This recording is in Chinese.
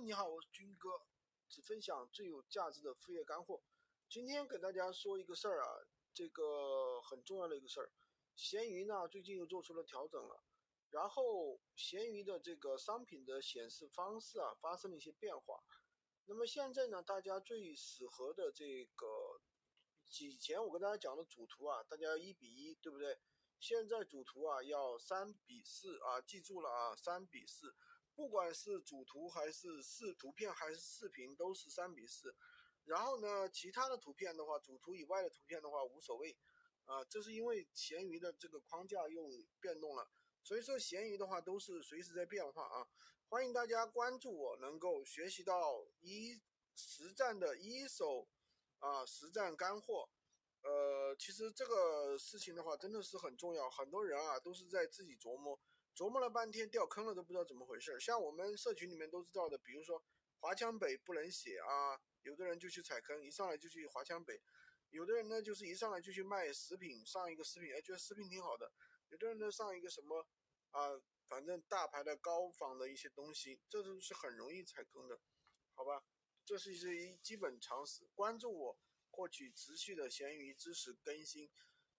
你好，我是军哥，只分享最有价值的副业干货。今天给大家说一个事儿啊，这个很重要的一个事儿。闲鱼呢最近又做出了调整了，然后闲鱼的这个商品的显示方式啊发生了一些变化。那么现在呢，大家最适合的这个，以前我跟大家讲的主图啊，大家一比一，对不对？现在主图啊要三比四啊，记住了啊，三比四。不管是主图还是视图片还是视频，都是三比四。然后呢，其他的图片的话，主图以外的图片的话无所谓。啊，这是因为闲鱼的这个框架又变动了，所以说闲鱼的话都是随时在变化啊。欢迎大家关注我，能够学习到一实战的一手啊实战干货。呃，其实这个事情的话真的是很重要，很多人啊都是在自己琢磨。琢磨了半天，掉坑了都不知道怎么回事。像我们社群里面都知道的，比如说华强北不能写啊，有的人就去踩坑，一上来就去华强北；有的人呢，就是一上来就去卖食品，上一个食品，哎，觉得食品挺好的；有的人呢，上一个什么啊，反正大牌的高仿的一些东西，这都是很容易踩坑的，好吧？这是一些基本常识。关注我，获取持续的闲鱼知识更新。